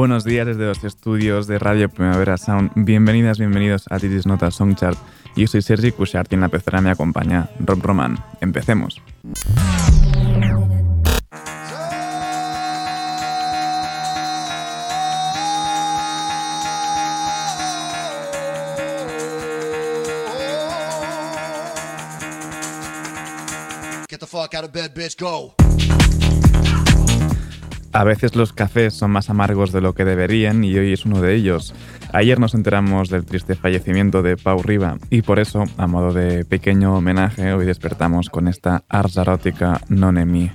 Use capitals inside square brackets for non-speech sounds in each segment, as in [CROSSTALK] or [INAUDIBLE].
Buenos días desde los estudios de Radio Primavera Sound. Bienvenidas, bienvenidos a Titis Nota Songchart. Yo soy Sergi Cushart y en la pecera me acompaña Rob Roman. Empecemos. Get the fuck out of bed, bitch, go. A veces los cafés son más amargos de lo que deberían y hoy es uno de ellos. Ayer nos enteramos del triste fallecimiento de Pau Riva y por eso, a modo de pequeño homenaje, hoy despertamos con esta ars erótica non emi.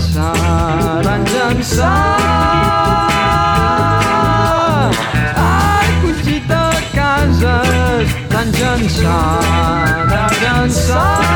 enganxar, ens ençar. Ai, Conxita Cases, tan ençar, tan ençar.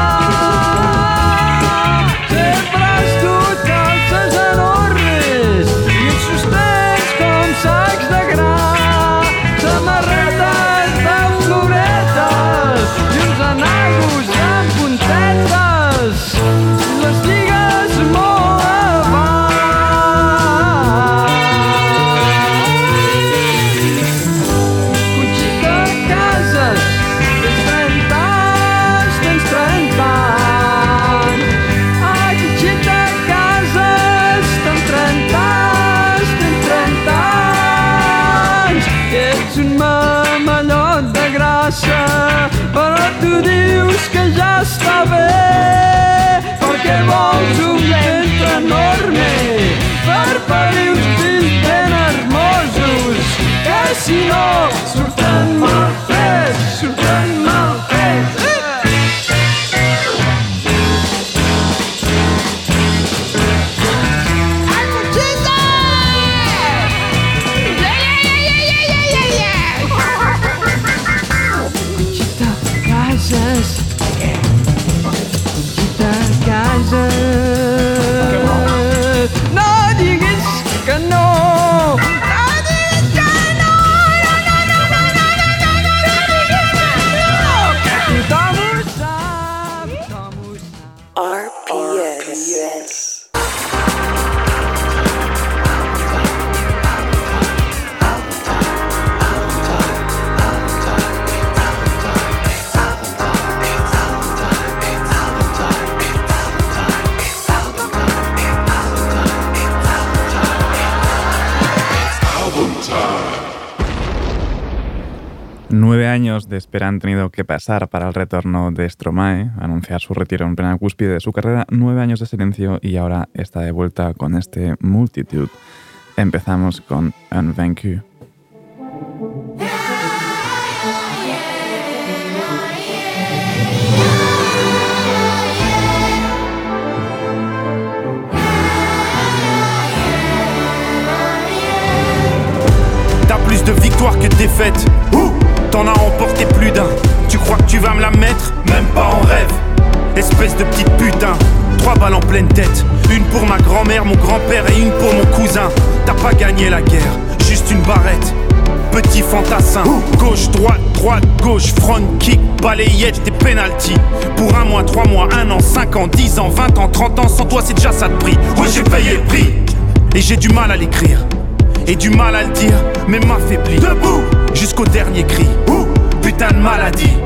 Nueve años de espera han tenido que pasar para el retorno de Stromae, anunciar su retiro en plena cúspide de su carrera, nueve años de silencio y ahora está de vuelta con este Multitude. Empezamos con Unvaincu. T'as plus de victoires que de défaites. T'en as remporté plus d'un. Tu crois que tu vas me la mettre? Même pas en rêve. Espèce de petite putain. Trois balles en pleine tête. Une pour ma grand-mère, mon grand-père et une pour mon cousin. T'as pas gagné la guerre, juste une barrette. Petit fantassin, gauche, droite, droite, gauche, front, kick, balayette, des penalty. Pour un mois, trois mois, un an, cinq ans, dix ans, vingt ans, trente ans, sans toi c'est déjà ça de prix. Oui, j'ai payé le prix. Et j'ai du mal à l'écrire. Et du mal à le dire, mais m'affaiblit. Debout, jusqu'au dernier cri. Putain de maladie.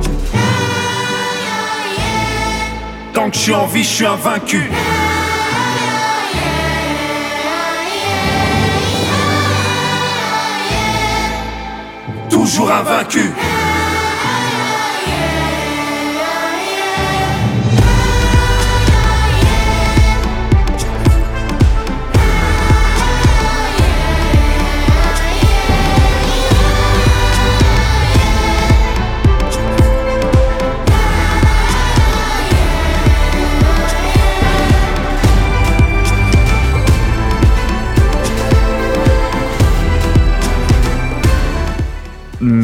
Tant que je suis en vie, je suis invaincu. Toujours invaincu.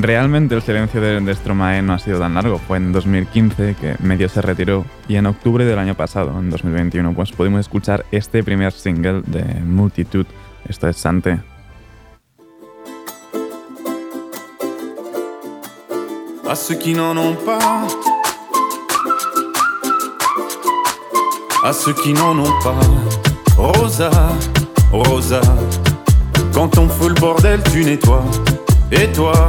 Realmente el silencio de, de, Stromae no ha sido tan largo. Fue en 2015 que medio se retiró y en octubre del año pasado, en 2021, pues pudimos escuchar este primer single de Multitude. Esto es Sante. À ceux qui n'en ont pas, à ceux qui n'en ont pas, Rosa, Rosa, quand on fout le bordel, tu nettoies. Et toi,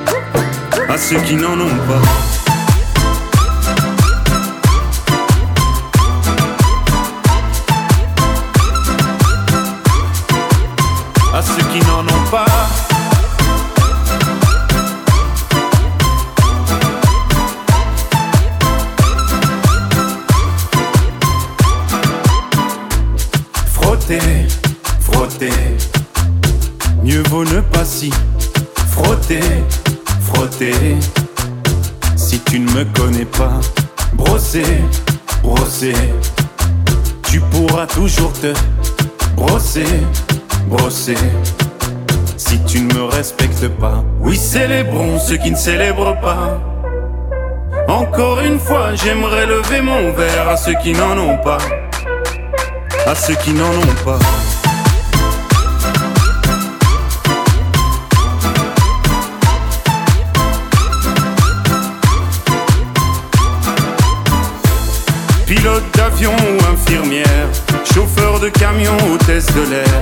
à ceux qui n'en ont pas. À ceux qui n'en ont pas. Frotter, frotter. Mieux vaut ne pas si Si tu ne me respectes pas, oui, célébrons ceux qui ne célèbrent pas. Encore une fois, j'aimerais lever mon verre à ceux qui n'en ont pas. À ceux qui n'en ont pas. Pilote d'avion ou infirmière, chauffeur de camion, hôtesse de l'air,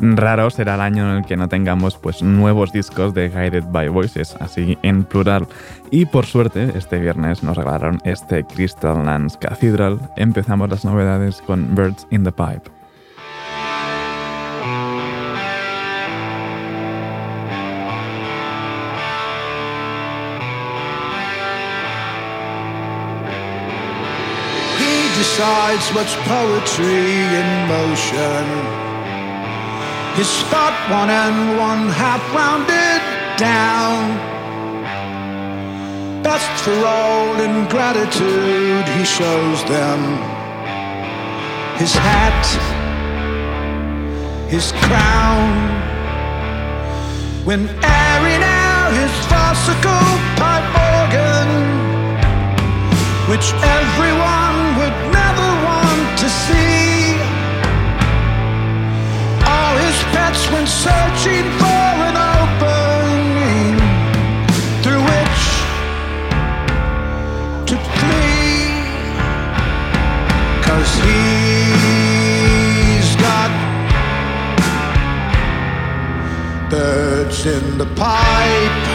Raro será el año en el que no tengamos pues, nuevos discos de Guided by Voices, así en plural. Y por suerte, este viernes nos regalaron este Crystal Lands Cathedral. Empezamos las novedades con Birds in the Pipe. His spot one and one half rounded down. Best for all ingratitude he shows them. His hat, his crown. When airing out his farcical pipe organ, which everyone would never want to see. when searching for an opening through which to flee. Cause he's got birds in the pipe.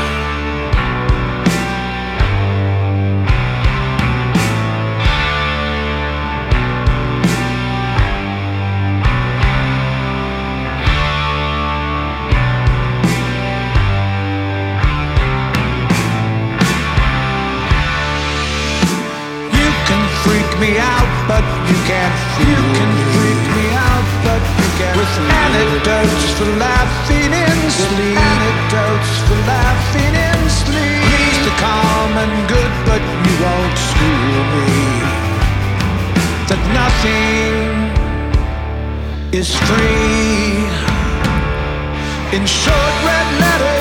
me out, but you can't feel. You can freak me out, but you can't With feel. anecdotes for laughing in sleep. Anecdotes for laughing in sleep. He's to calm and good, but you won't school me. That nothing is free. In short red letters.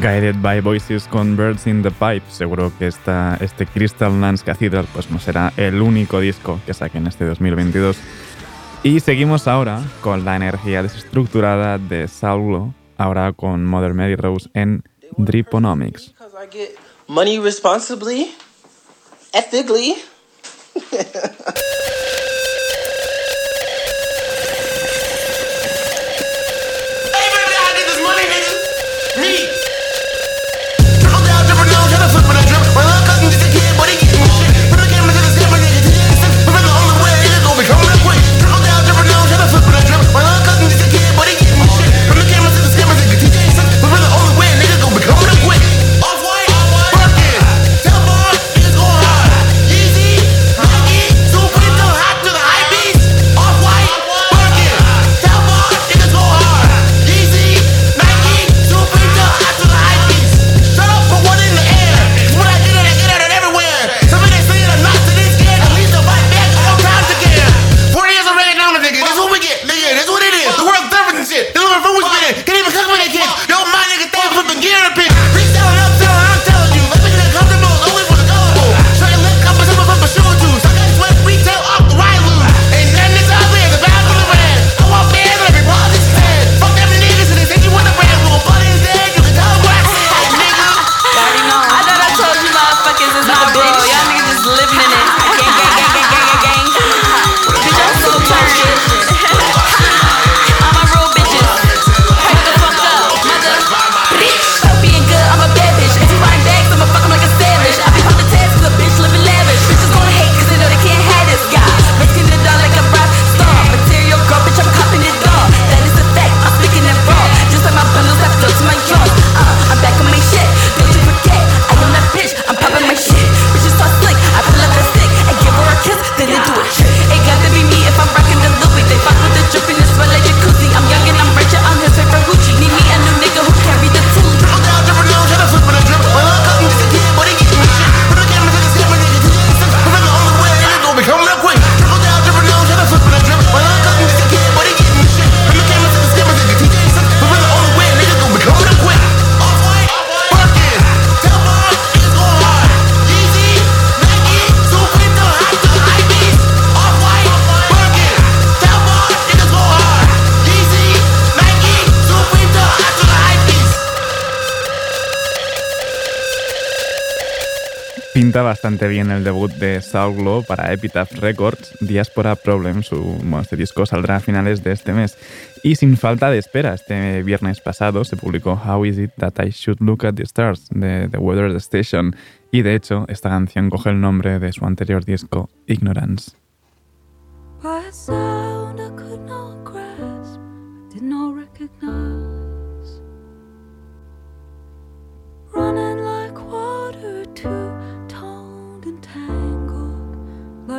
Guided by Voices con Birds in the Pipe. Seguro que esta, este Crystal Lands Cathedral pues, no será el único disco que saquen este 2022. Y seguimos ahora con la energía desestructurada de Saulo, ahora con Mother Mary Rose en Driponomics. [LAUGHS] bien el debut de Saul Glow para Epitaph Records. Diaspora Problem, su este disco saldrá a finales de este mes. Y sin falta de espera, este viernes pasado se publicó How Is It That I Should Look at the Stars de The Weather Station. Y de hecho, esta canción coge el nombre de su anterior disco, Ignorance.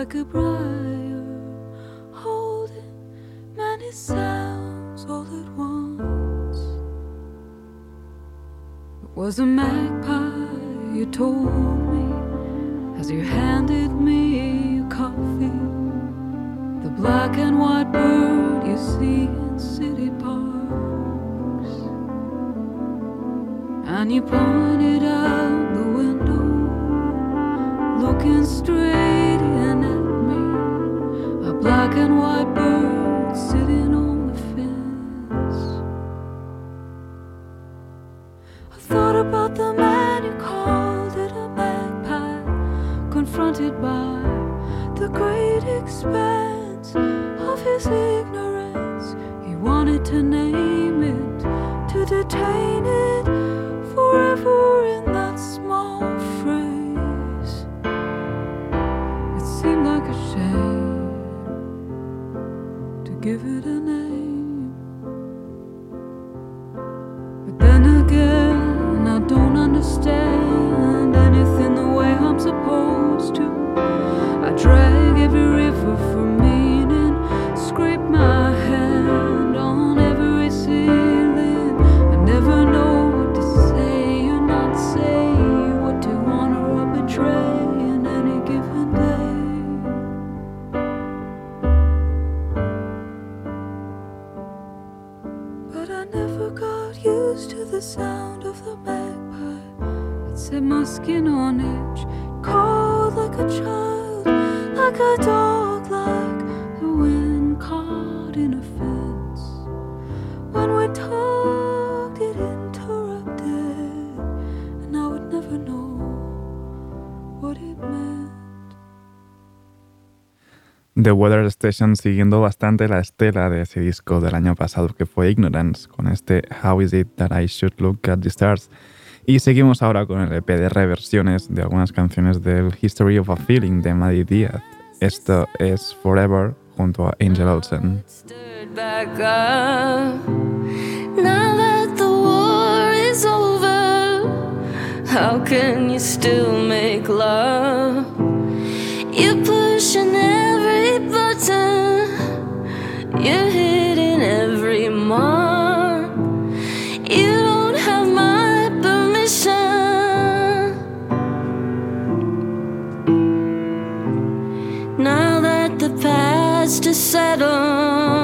Like a briar, holding many sounds all at once. It was a magpie, you told me, as you handed me your coffee. The black and white bird you see in city parks. And you pointed out the window, looking straight black and white bird sitting on the fence. I thought about the man who called it a magpie, confronted by the great expanse of his ignorance. He wanted to name it, to detain it forever give it a name. But then again, I don't understand anything the way I'm supposed to. I drag every river The Weather Station siguiendo bastante la estela de ese disco del año pasado que fue Ignorance, con este How Is It That I Should Look at the Stars. Y seguimos ahora con el EP de reversiones de algunas canciones del History of a Feeling de Maddie Díaz. Esto es Forever junto a Angel Olsen. how can you still make love? You're past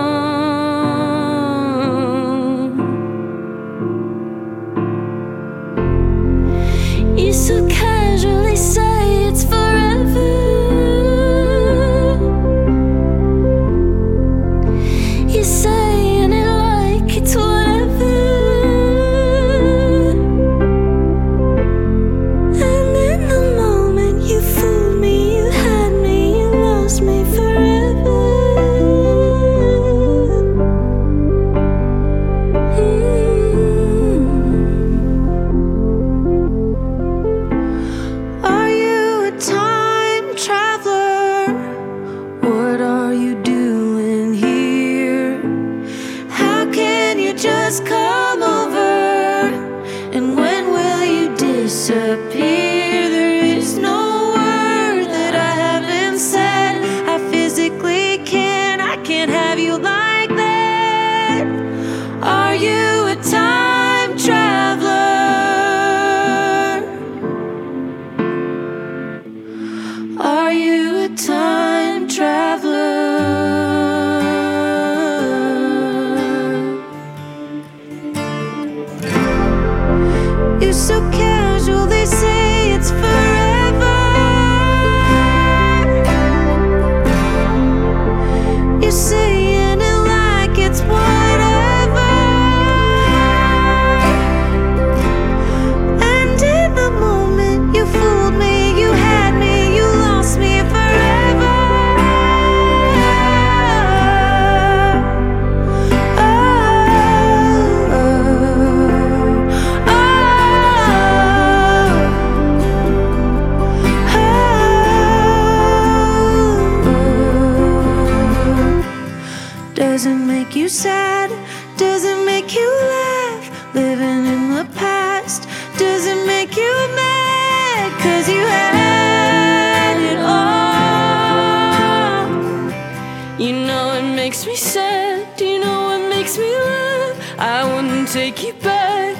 Take you back.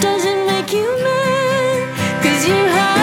doesn't make you mad? Cause you had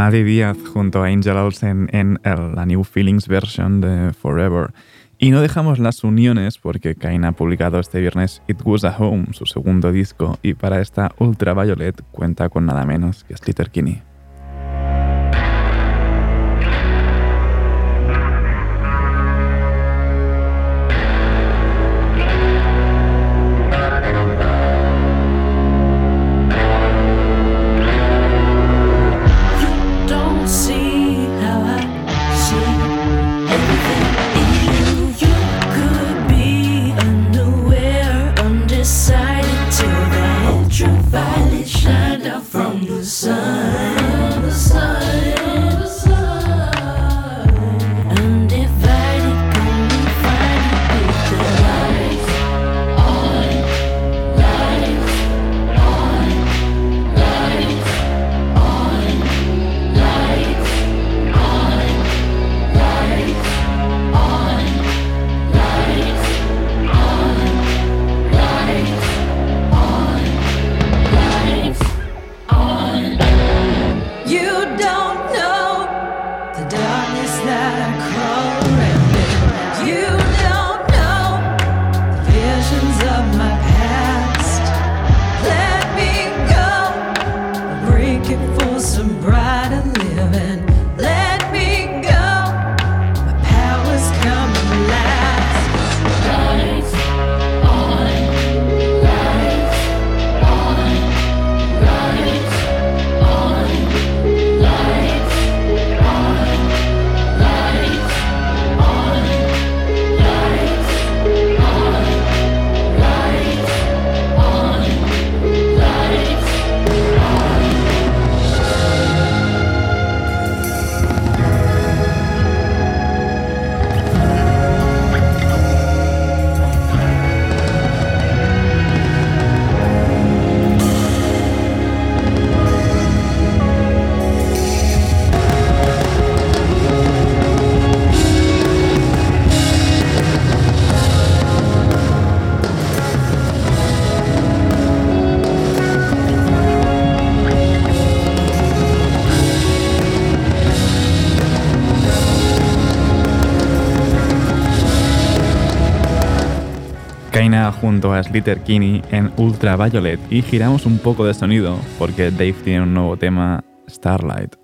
Maddie Díaz junto a Angel Olsen en el- la New Feelings version de Forever. Y no dejamos las uniones porque Kain ha publicado este viernes It Was a Home, su segundo disco, y para esta Ultraviolet cuenta con nada menos que Slater Kinney. Junto a Slater Kinney en Ultraviolet y giramos un poco de sonido porque Dave tiene un nuevo tema, Starlight.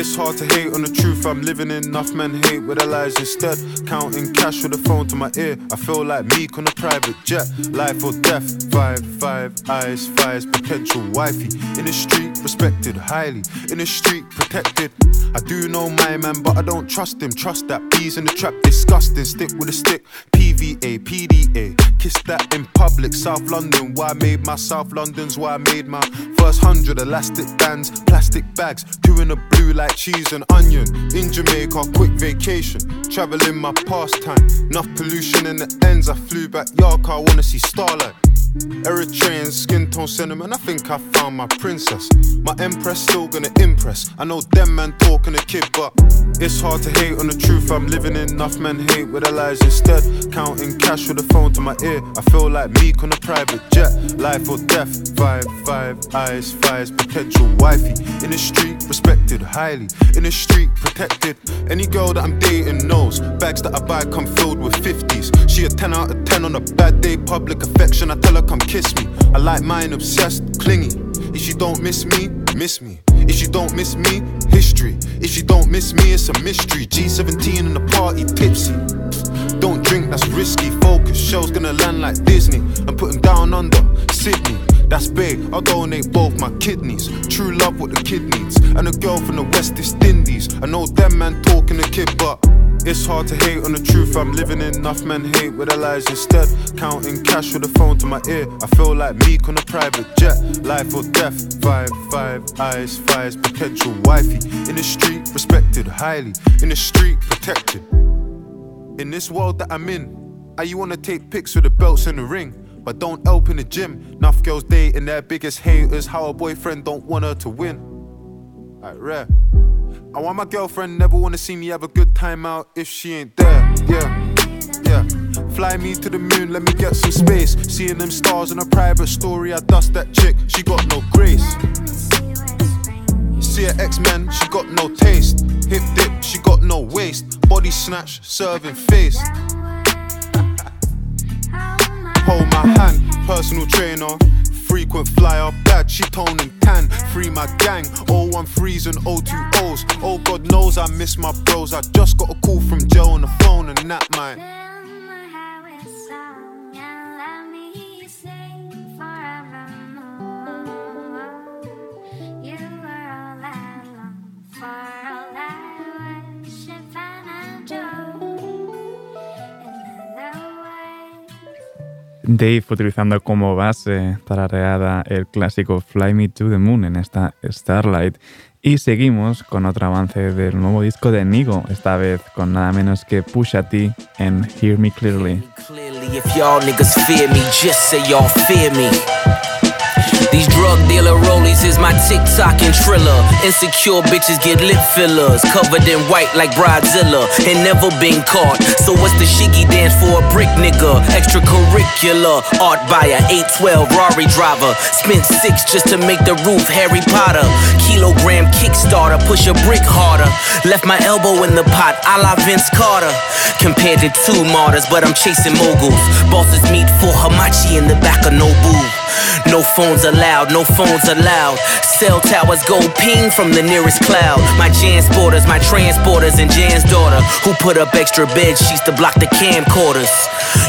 It's hard to hate on the truth I'm living in. Enough men hate with their lies instead. Counting cash with a phone to my ear. I feel like meek on a private jet. Life or death. Five, five eyes, fires, potential wifey. In the street, respected highly. In the street, protected. I do know my man, but I don't trust him. Trust that bees in the trap, disgusting. Stick with a stick. PVA, PDA. Kiss that in public. South London, why I made my South London's why I made my first hundred elastic bands, plastic bags, in the blue like cheese and onion. In Jamaica, quick vacation, traveling my pastime. Enough pollution in the ends. I flew back York, I wanna see starlight. Eritrean skin tone sentiment, I think I found my princess. My empress still gonna impress. I know them man talking a kid, but it's hard to hate on the truth I'm living in. Enough men hate with their lies instead. Counting cash with the phone to my ear. I feel like Meek on a private jet. Life or death. Five, five, eyes, fires, potential wifey. In the street, respected highly. In the street, protected. Any girl that I'm dating knows. Bags that I buy come filled with 50s. She a 10 out of 10 on a bad day. Public affection, I tell her come kiss me. I like mine obsessed, clingy. If you don't miss me, miss me. If you don't miss me, history. If you don't miss me, it's a mystery. G17 in the party, tipsy. Don't drink, that's risky. Focus, show's gonna land like Disney. And put him down under Sydney. That's big, I'll donate both my kidneys. True love, what the kid needs. And a girl from the West is Indies. I know them man talking a kid, but it's hard to hate on the truth I'm living in. Enough men hate with their lies instead. Counting cash with the phone to my ear. I feel like Meek on a private jet. Life or death. Five, five, eyes, fires, potential wifey. In the street, respected highly. In the street, protected. In this world that I'm in, I you wanna take pics with the belts and the ring. But don't help in the gym. Enough girls dating their biggest haters. How a boyfriend don't want her to win. Like rare. I want my girlfriend never wanna see me have a good time out if she ain't there. Yeah, yeah. Fly me to the moon, let me get some space. Seeing them stars in a private story, I dust that chick. She got no grace. See her X-Men, she got no taste. Hip dip, she got no waist. Body snatch, serving face. Hold my hand, personal trainer. Frequent flyer, bad, she tone and tan. Free my gang, 013s and 020s. Oh, God knows I miss my bros. I just got a call from Joe on the phone, and that might. Dave utilizando como base tarareada el clásico Fly Me to the Moon en esta Starlight. Y seguimos con otro avance del nuevo disco de Nigo, esta vez con nada menos que Pusha T en Hear Me Clearly. Clearly, fear me, me. These drug dealer rollies is my TikTok and Triller. Insecure bitches get lip fillers, covered in white like Bridezilla, and never been caught. So what's the shiggy dance for a brick nigga? Extracurricular, art buyer, 812 Rari driver. Spent six just to make the roof Harry Potter. Kilogram Kickstarter, push a brick harder. Left my elbow in the pot, a la Vince Carter. Compared to two martyrs, but I'm chasing moguls. Bosses meet for Hamachi in the back of Nobu. No phones allowed, no phones allowed. Cell towers go ping from the nearest cloud. My Jansporters, my transporters, and Jan's daughter, who put up extra bed sheets to block the camcorders.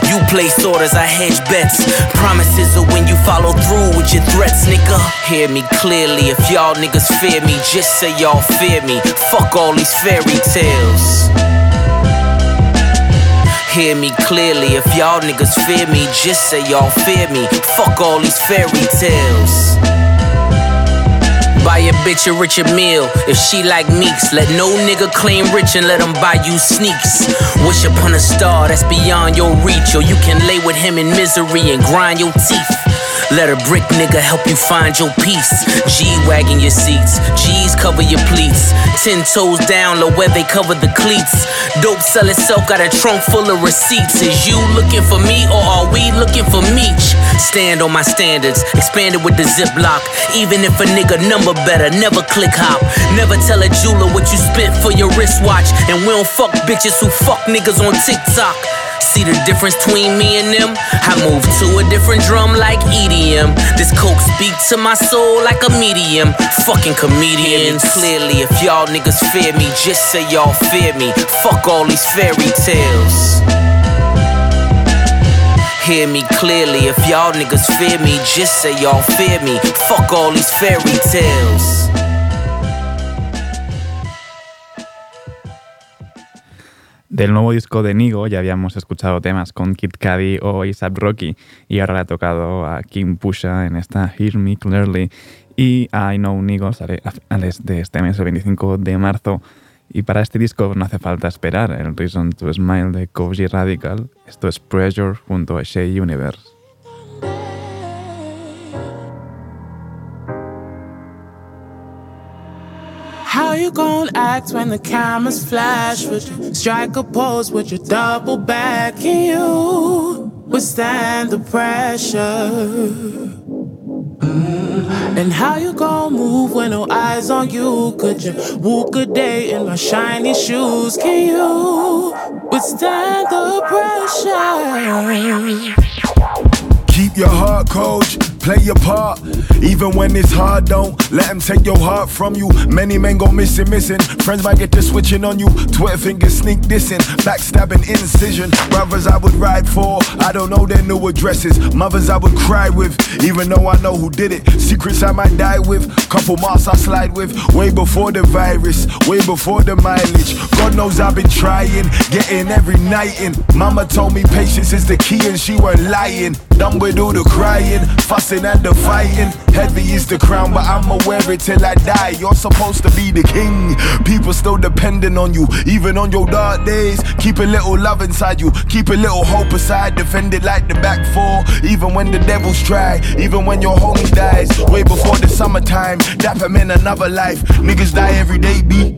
You place orders, I hedge bets. Promises are when you follow through with your threats, nigga. Hear me clearly, if y'all niggas fear me, just say y'all fear me. Fuck all these fairy tales. Hear me clearly, if y'all niggas fear me, just say y'all fear me. Fuck all these fairy tales. Buy a bitch a richer meal if she like meeks. Let no nigga claim rich and let him buy you sneaks. Wish upon a star that's beyond your reach, or you can lay with him in misery and grind your teeth. Let a brick nigga help you find your peace. G wagging your seats, G's cover your pleats. Ten toes down, low where they cover the cleats. Dope sell itself, got a trunk full of receipts. Is you looking for me or are we looking for Meech? Stand on my standards, expanded with the ziplock. Even if a nigga number better, never click hop. Never tell a jeweler what you spent for your wristwatch. And we don't fuck bitches who fuck niggas on TikTok. See the difference between me and them? I move to a different drum like EDM. This coke speak to my soul like a medium. Fucking comedians. Clearly, if y'all niggas fear me, just say y'all fear me. Fuck all these fairy tales. Hear me clearly, if y'all niggas fear me, just say y'all fear me. Fuck all these fairy tales. Del nuevo disco de Nigo ya habíamos escuchado temas con Kid Cudi o ASAP Rocky y ahora le ha tocado a Kim Pusha en esta Hear Me Clearly y I Know Nigo sale a finales de este mes, el 25 de marzo. Y para este disco no hace falta esperar el Reason to Smile de Koji Radical. Esto es Pressure junto a Shea Universe. How you gonna act when the cameras flash? Would you strike a pose? Would you double back? Can you withstand the pressure? And how you gon' move when no eyes on you? Could you walk a day in my shiny shoes? Can you withstand the pressure? Keep your heart, coach. Play your part. Even when it's hard, don't let them take your heart from you. Many men go missing, missing. Friends might get to switching on you. Twitter fingers sneak dissing. Backstabbing incision. Brothers I would ride for. I don't know their new addresses. Mothers I would cry with. Even though I know who did it. Secrets I might die with. Couple miles I slide with. Way before the virus. Way before the mileage. God knows I've been trying. Getting every night in. Mama told me patience is the key and she weren't lying. Done with all the crying, fussing and the fighting. Heavy is the crown, but I'ma wear it till I die. You're supposed to be the king. People still depending on you, even on your dark days. Keep a little love inside you, keep a little hope aside. Defend it like the back four, even when the devils try, even when your homie dies. Way before the summertime, dapper in another life. Niggas die every day, B.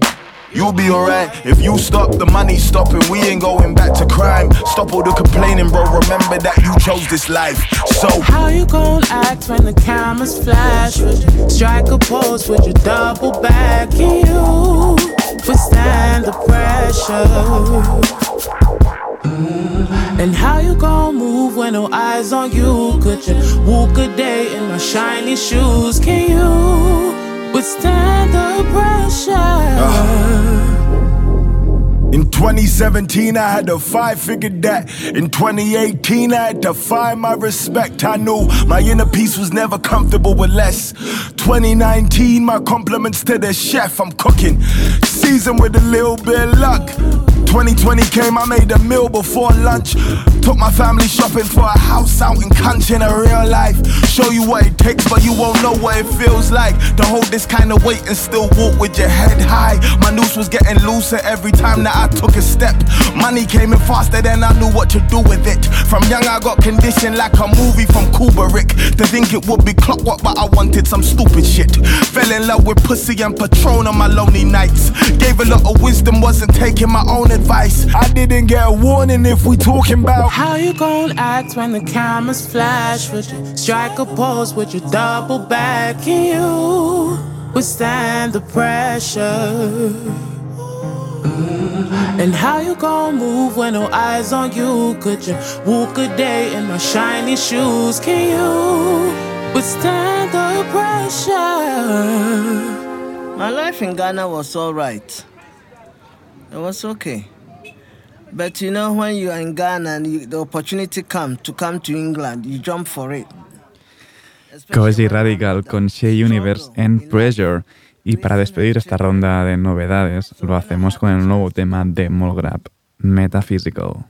You'll be alright if you stop the money stopping. We ain't going back to crime. Stop all the complaining, bro. Remember that you chose this life. So How you gon' act when the cameras flash? Would you strike a pose? Would you double back? Can you withstand the pressure? Mm. And how you gon' move when no eyes on you? Could you walk a day in my shiny shoes? Can you withstand the pressure? Uh. In 2017, I had to five figure that. In 2018, I had to find my respect. I knew my inner peace was never comfortable with less. 2019, my compliments to the chef. I'm cooking, seasoned with a little bit of luck. 2020 came, I made a meal before lunch. Took my family shopping for a house out in country in a real life. Show you what it takes, but you won't know what it feels like to hold this kind of weight and still walk with your head high. My noose was getting looser every time that I took a step. Money came in faster than I knew what to do with it. From young, I got conditioned like a movie from Kubrick. To think it would be clockwork, but I wanted some stupid shit. Fell in love with pussy and Patron on my lonely nights. Gave a lot of wisdom, wasn't taking my own advice. I didn't get a warning if we talking about How you gon' act when the cameras flash? Would you strike a pose? Would you double back? Can you withstand the pressure? And how you gon' move when no eyes on you? Could you walk a day in my shiny shoes? Can you withstand the pressure? My life in Ghana was alright. It was okay. But you know, when you are in Ghana and you, the opportunity comes to come to England, you jump for it. Kojey Radical con Shaé Universe and Pressure. Y para despedir esta ronda de novedades, lo hacemos con el nuevo tema de Molgrab, Metaphysical.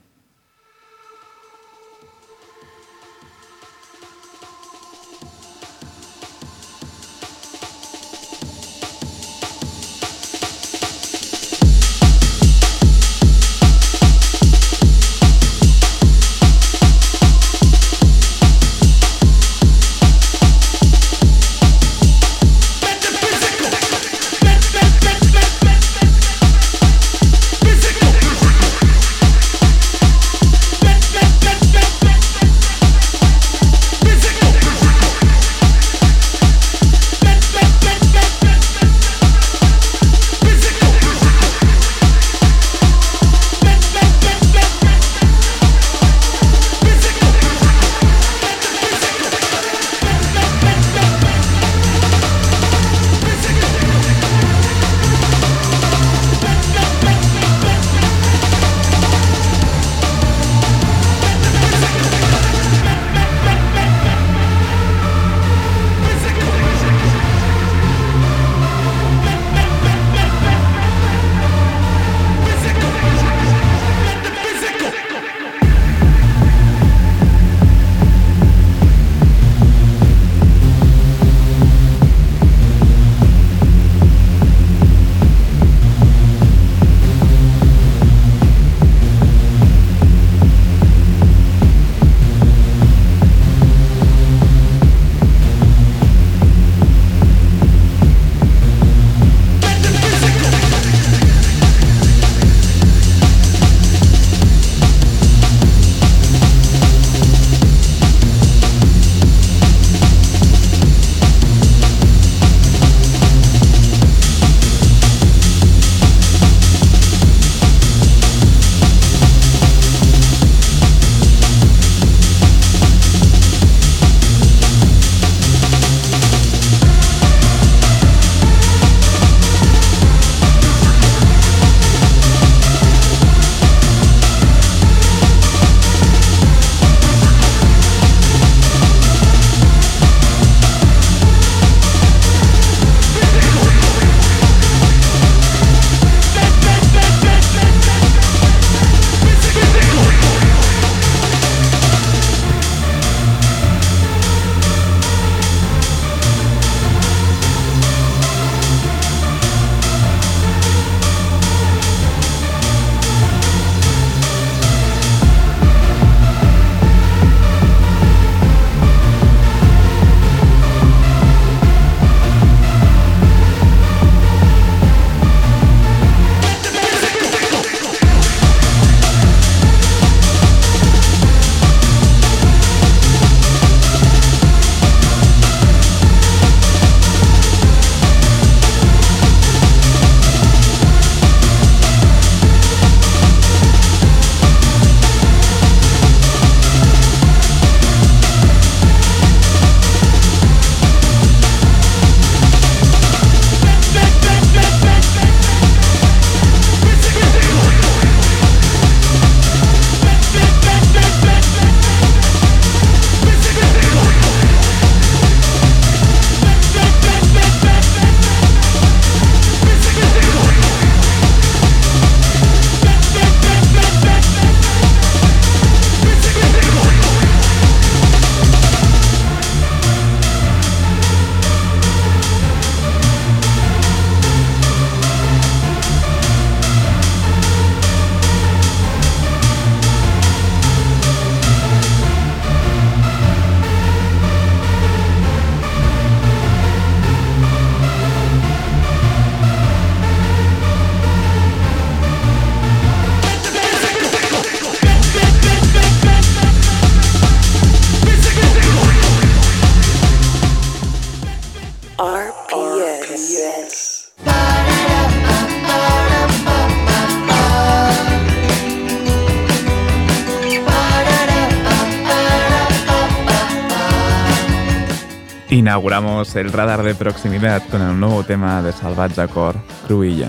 Inauguramos el radar de proximidad con el nuevo tema de Salvatge Cor, Cruïlla.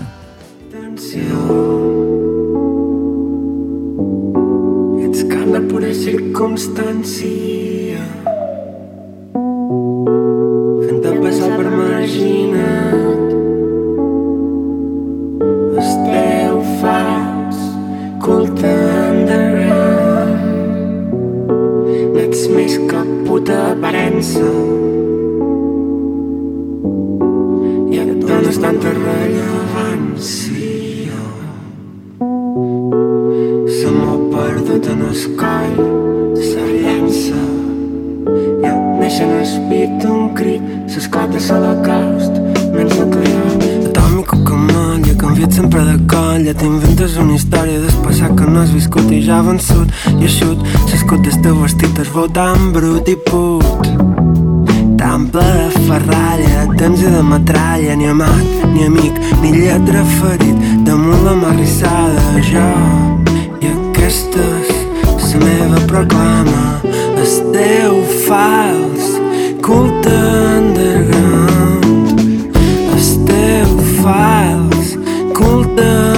Ets carn de pura circumstància aquestes la meva proclama, el teu fals, culte underground, el teu fals, culte underground.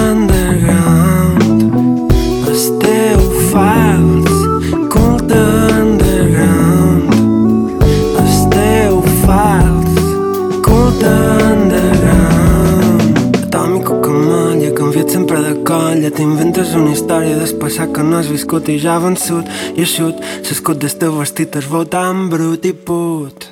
T'inventes una història passat que no has viscut i ja vençut. I eixut, l'escut del teu vestit es veu tan brut i put.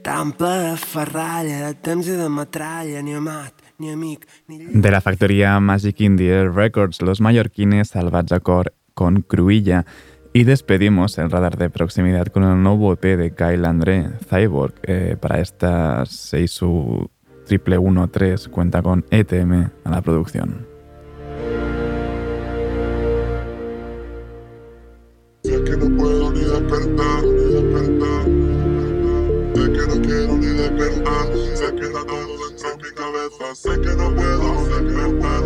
Tan ple de ferralla, de temps i de metralla, ni amat, ni amic, ni De la factoría Magic Indie Records, los mallorquines Salvatge Cor con Cruïlla. Y despedimos el radar de proximidad con el nuevo EP de Kyle André, Cyborg. Eh, para esta 6 u triple 13 cuenta con ETM a la producción. Mi cabeza. Sé que no puedo despertar,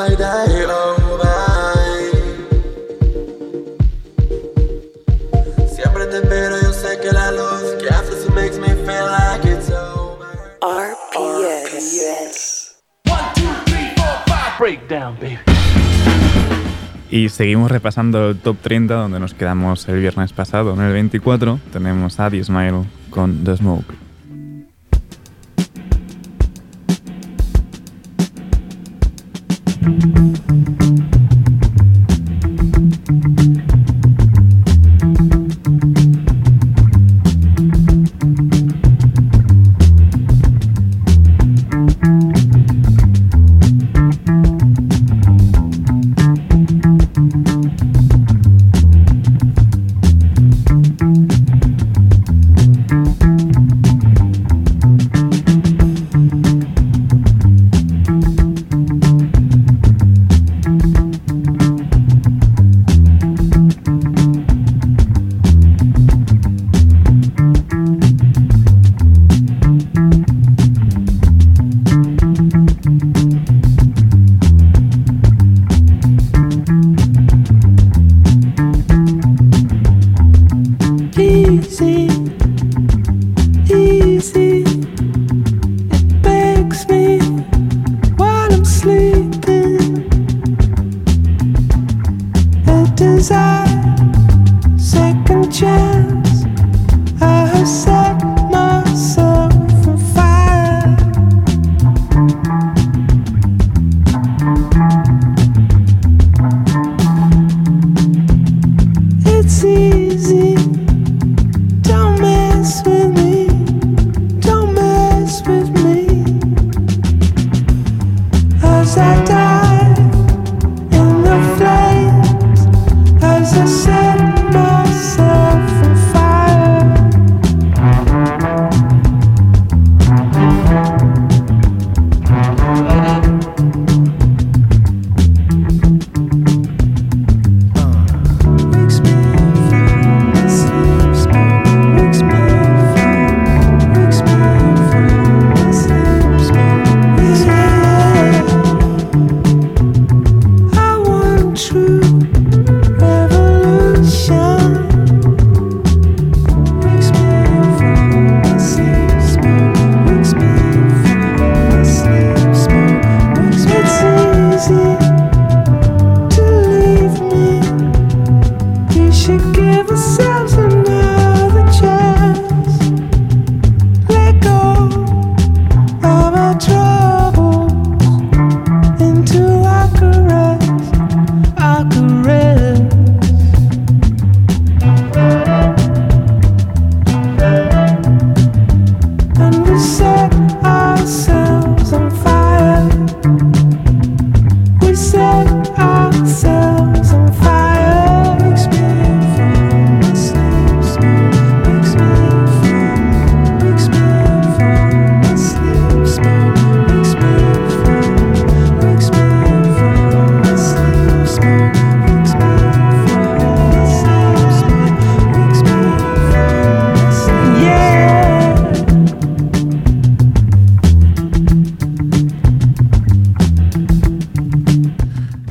like that, alright. Siempre te espero, yo sé que la luz que haces makes me feel like it's over. RPS. One, two, three, four, five. Breakdown, baby. Y seguimos repasando el top 30 donde nos quedamos el viernes pasado. En el 24 tenemos a The Smile con The Smoke. with me.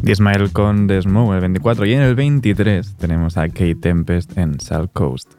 Ismael con The Smoke el 24 y en el 23 tenemos a Kate Tempest en South Coast.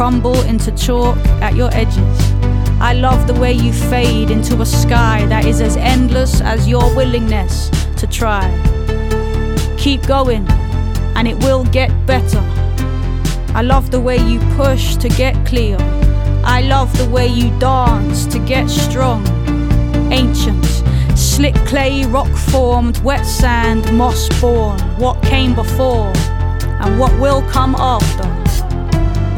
Crumble into chalk at your edges. I love the way you fade into a sky that is as endless as your willingness to try. Keep going, and it will get better. I love the way you push to get clear. I love the way you dance to get strong. Ancient, slick clay, rock formed, wet sand, moss born. What came before and what will come after.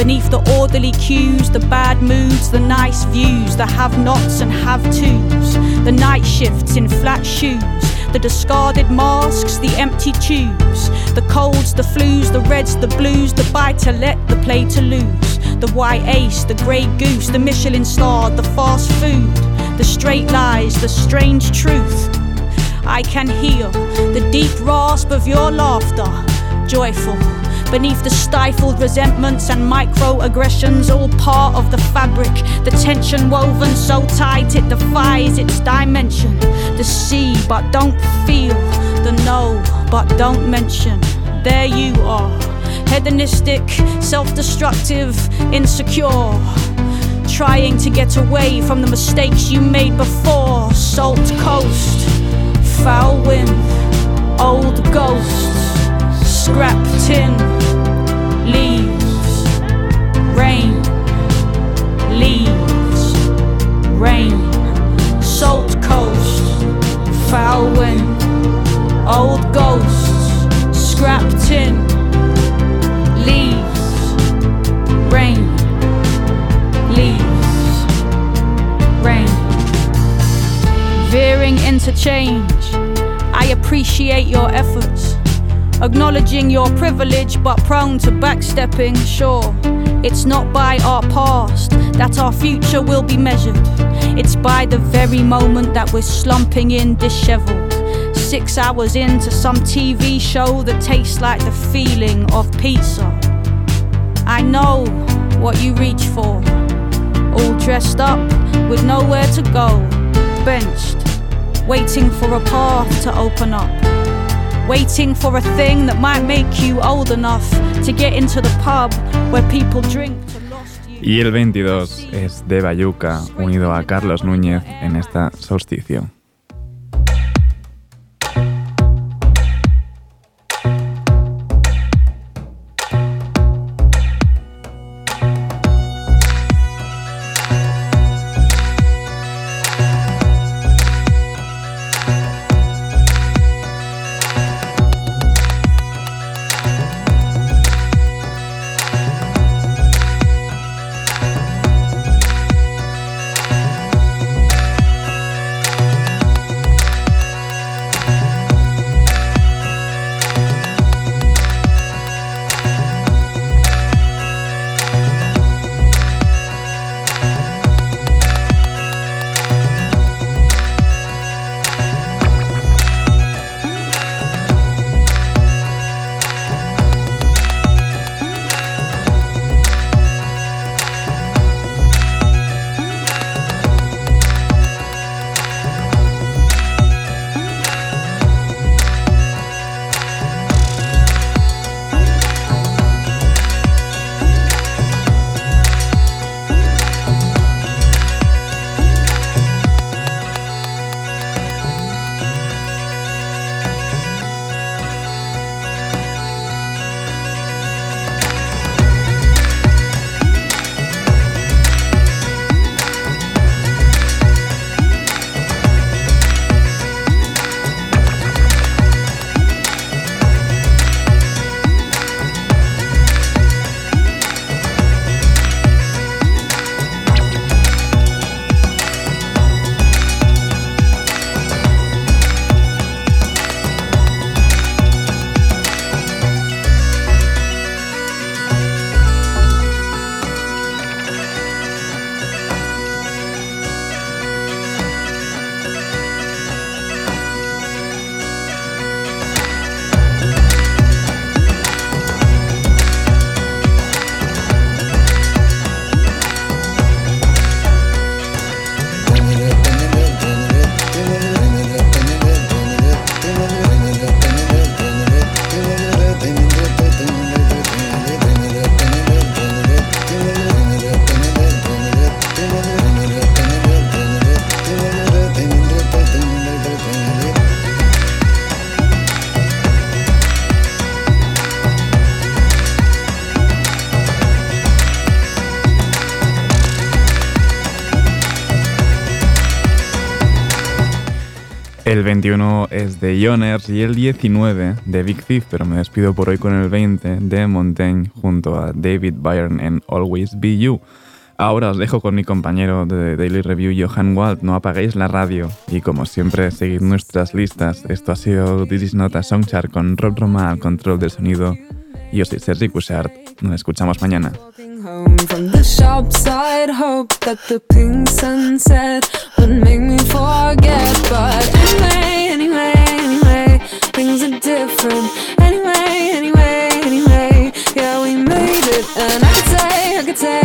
Beneath the orderly cues, the bad moods, the nice views, the have nots and have tos, the night shifts in flat shoes, the discarded masks, the empty tubes, the colds, the flus, the reds, the blues, the buy to let, the play to lose, the white ace, the grey goose, the Michelin star, the fast food, the straight lies, the strange truth. I can hear the deep rasp of your laughter, joyful. Beneath the stifled resentments and microaggressions, all part of the fabric. The tension woven so tight it defies its dimension. The see, but don't feel. The know, but don't mention. There you are. Hedonistic, self destructive, insecure. Trying to get away from the mistakes you made before. Salt coast, foul wind, old ghosts, scrap tin, leaves, rain, leaves, rain, salt coast, foul wind, old ghosts, scrap tin, leaves, rain, leaves, rain. Veering interchange, I appreciate your efforts. Acknowledging your privilege, but prone to backstepping, sure. It's not by our past that our future will be measured. It's by the very moment that we're slumping in disheveled. Six hours into some TV show that tastes like the feeling of pizza. I know what you reach for. All dressed up with nowhere to go. Benched, waiting for a path to open up. Waiting for a thing that might make you old enough to get into the pub where people drink. Y el 22 es de Baiuca, unido a Carlos Núñez en esta solsticio. 21 es de Yoners y el 19 de Big Thief, pero me despido por hoy con el 20 de Montaigne junto a David Byrne en Always Be You. Ahora os dejo con mi compañero de Daily Review, Johan Wald. No apaguéis la radio y, como siempre, seguid nuestras listas. Esto ha sido This Is Not a Songchart con Rob Roma al control del sonido. Yo soy Sergi Cushart. Nos escuchamos mañana. home from the different. Anyway, anyway, anyway, yeah, we made it. And I could say, I could say,